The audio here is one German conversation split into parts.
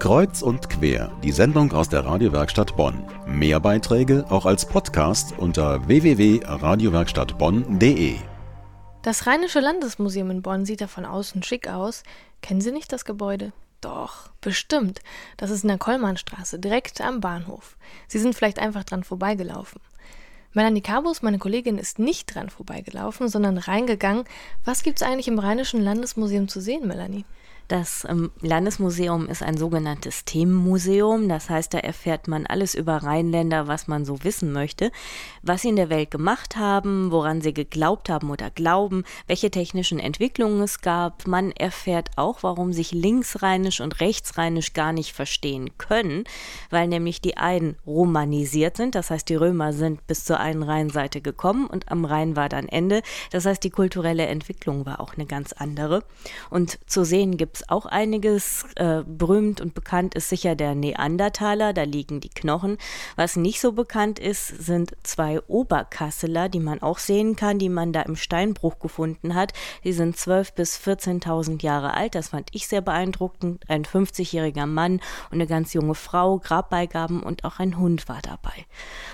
Kreuz und quer, die Sendung aus der Radiowerkstatt Bonn. Mehr Beiträge auch als Podcast unter www.radiowerkstattbonn.de. Das Rheinische Landesmuseum in Bonn sieht da von außen schick aus. Kennen Sie nicht das Gebäude? Doch, bestimmt. Das ist in der Kollmannstraße, direkt am Bahnhof. Sie sind vielleicht einfach dran vorbeigelaufen. Melanie Cabus, meine Kollegin, ist nicht dran vorbeigelaufen, sondern reingegangen. Was gibt's eigentlich im Rheinischen Landesmuseum zu sehen, Melanie? Das ähm, Landesmuseum ist ein sogenanntes Themenmuseum. Das heißt, da erfährt man alles über Rheinländer, was man so wissen möchte, was sie in der Welt gemacht haben, woran sie geglaubt haben oder glauben, welche technischen Entwicklungen es gab. Man erfährt auch, warum sich linksrheinisch und rechtsrheinisch gar nicht verstehen können, weil nämlich die einen romanisiert sind. Das heißt, die Römer sind bis zur einen Rheinseite gekommen und am Rhein war dann Ende. Das heißt, die kulturelle Entwicklung war auch eine ganz andere. Und zu sehen gibt es auch einiges. Äh, berühmt und bekannt ist sicher der Neandertaler, da liegen die Knochen. Was nicht so bekannt ist, sind zwei Oberkasseler, die man auch sehen kann, die man da im Steinbruch gefunden hat. Die sind 12.000 bis 14.000 Jahre alt. Das fand ich sehr beeindruckend. Ein 50-jähriger Mann und eine ganz junge Frau, Grabbeigaben und auch ein Hund war dabei.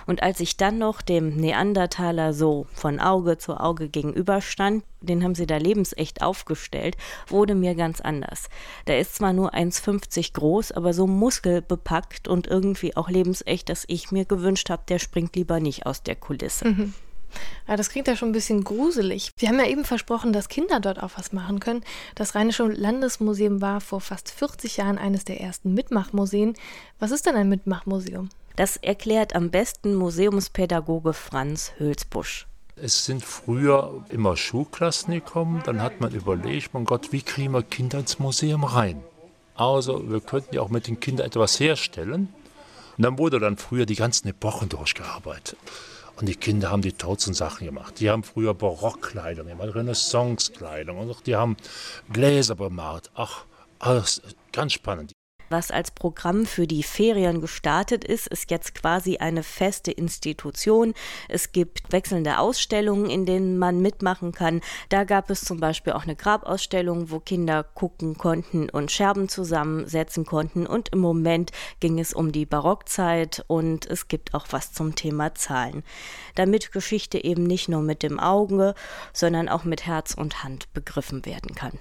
Und als ich dann noch dem Neandertaler so von Auge zu Auge gegenüberstand, den haben sie da lebensecht aufgestellt, wurde mir ganz anders. Der ist zwar nur 1,50 groß, aber so muskelbepackt und irgendwie auch lebensecht, dass ich mir gewünscht habe, der springt lieber nicht aus der Kulisse. Mhm. Ja, das klingt ja schon ein bisschen gruselig. Sie haben ja eben versprochen, dass Kinder dort auch was machen können. Das Rheinische Landesmuseum war vor fast 40 Jahren eines der ersten Mitmachmuseen. Was ist denn ein Mitmachmuseum? Das erklärt am besten Museumspädagoge Franz Hülsbusch. Es sind früher immer Schulklassen gekommen, dann hat man überlegt, mein Gott, wie kriegen wir Kinder ins Museum rein? Also wir könnten ja auch mit den Kindern etwas herstellen. Und dann wurde dann früher die ganzen Epochen durchgearbeitet. Und die Kinder haben die tollsten Sachen gemacht. Die haben früher Barockkleidung gemacht, Renaissancekleidung und die haben Gläser bemalt. Ach, alles ganz spannend. Was als Programm für die Ferien gestartet ist, ist jetzt quasi eine feste Institution. Es gibt wechselnde Ausstellungen, in denen man mitmachen kann. Da gab es zum Beispiel auch eine Grabausstellung, wo Kinder gucken konnten und Scherben zusammensetzen konnten. Und im Moment ging es um die Barockzeit und es gibt auch was zum Thema Zahlen. Damit Geschichte eben nicht nur mit dem Auge, sondern auch mit Herz und Hand begriffen werden kann.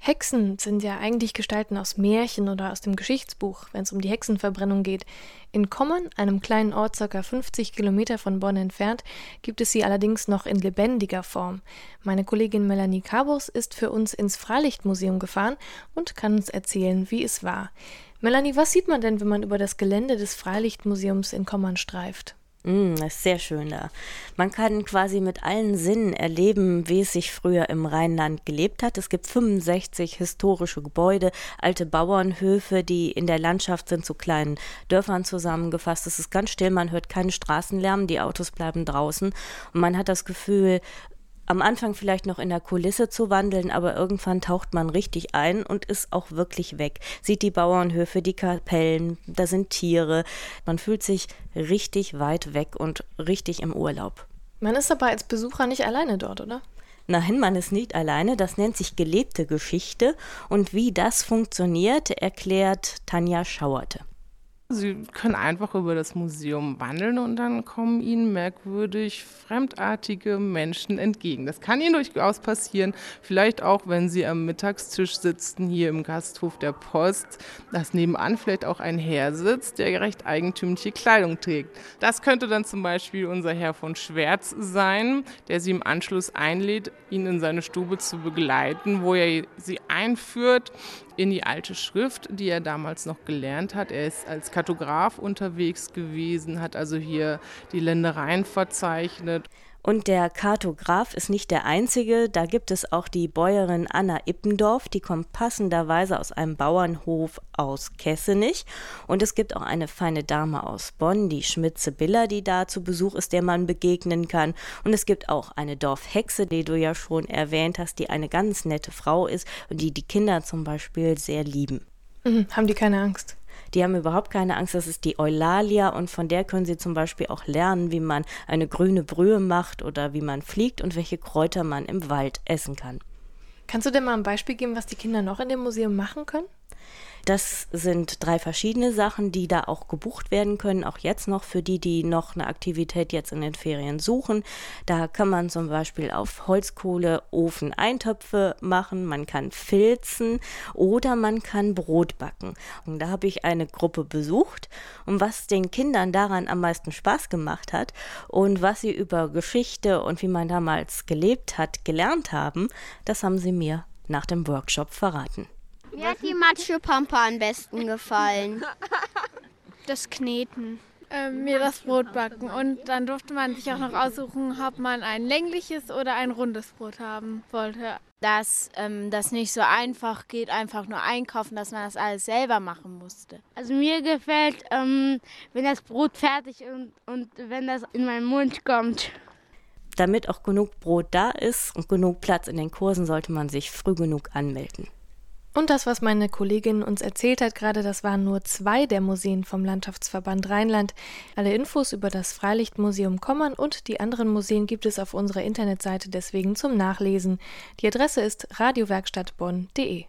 Hexen sind ja eigentlich Gestalten aus Märchen oder aus dem Geschichtsbuch, wenn es um die Hexenverbrennung geht. In Kommern, einem kleinen Ort ca. 50 Kilometer von Bonn entfernt, gibt es sie allerdings noch in lebendiger Form. Meine Kollegin Melanie Cabos ist für uns ins Freilichtmuseum gefahren und kann uns erzählen, wie es war. Melanie, was sieht man denn, wenn man über das Gelände des Freilichtmuseums in Kommern streift? Mm, das ist sehr schön da. Man kann quasi mit allen Sinnen erleben, wie es sich früher im Rheinland gelebt hat. Es gibt 65 historische Gebäude, alte Bauernhöfe, die in der Landschaft sind zu kleinen Dörfern zusammengefasst. Es ist ganz still, man hört keinen Straßenlärm, die Autos bleiben draußen und man hat das Gefühl, am Anfang vielleicht noch in der Kulisse zu wandeln, aber irgendwann taucht man richtig ein und ist auch wirklich weg. Sieht die Bauernhöfe, die Kapellen, da sind Tiere. Man fühlt sich richtig weit weg und richtig im Urlaub. Man ist aber als Besucher nicht alleine dort, oder? Nein, man ist nicht alleine. Das nennt sich gelebte Geschichte. Und wie das funktioniert, erklärt Tanja Schauerte. Sie können einfach über das Museum wandeln und dann kommen Ihnen merkwürdig fremdartige Menschen entgegen. Das kann Ihnen durchaus passieren, vielleicht auch, wenn Sie am Mittagstisch sitzen hier im Gasthof der Post, dass nebenan vielleicht auch ein Herr sitzt, der recht eigentümliche Kleidung trägt. Das könnte dann zum Beispiel unser Herr von Schwerz sein, der Sie im Anschluss einlädt, ihn in seine Stube zu begleiten, wo er Sie einführt in die alte Schrift, die er damals noch gelernt hat. Er ist als Kartograf unterwegs gewesen, hat also hier die Ländereien verzeichnet. Und der Kartograf ist nicht der einzige, da gibt es auch die Bäuerin Anna Ippendorf, die kommt passenderweise aus einem Bauernhof aus Kessenich. Und es gibt auch eine feine Dame aus Bonn, die Schmitze Biller, die da zu Besuch ist, der man begegnen kann. Und es gibt auch eine Dorfhexe, die du ja schon erwähnt hast, die eine ganz nette Frau ist und die die Kinder zum Beispiel sehr lieben. Mhm, haben die keine Angst? Die haben überhaupt keine Angst. Das ist die Eulalia und von der können sie zum Beispiel auch lernen, wie man eine grüne Brühe macht oder wie man fliegt und welche Kräuter man im Wald essen kann. Kannst du denn mal ein Beispiel geben, was die Kinder noch in dem Museum machen können? Das sind drei verschiedene Sachen, die da auch gebucht werden können, auch jetzt noch für die, die noch eine Aktivität jetzt in den Ferien suchen. Da kann man zum Beispiel auf Holzkohle Ofen Eintöpfe machen, man kann filzen oder man kann Brot backen. Und da habe ich eine Gruppe besucht und was den Kindern daran am meisten Spaß gemacht hat und was sie über Geschichte und wie man damals gelebt hat, gelernt haben, das haben sie mir nach dem Workshop verraten. Mir hat die Matschepampe am besten gefallen. Das Kneten. Ähm, mir das Brot backen. Und dann durfte man sich auch noch aussuchen, ob man ein längliches oder ein rundes Brot haben wollte. Dass ähm, das nicht so einfach geht, einfach nur einkaufen, dass man das alles selber machen musste. Also mir gefällt, ähm, wenn das Brot fertig ist und, und wenn das in meinen Mund kommt. Damit auch genug Brot da ist und genug Platz in den Kursen, sollte man sich früh genug anmelden. Und das, was meine Kollegin uns erzählt hat gerade, das waren nur zwei der Museen vom Landschaftsverband Rheinland. Alle Infos über das Freilichtmuseum Kommern und die anderen Museen gibt es auf unserer Internetseite deswegen zum Nachlesen. Die Adresse ist radiowerkstattbonn.de.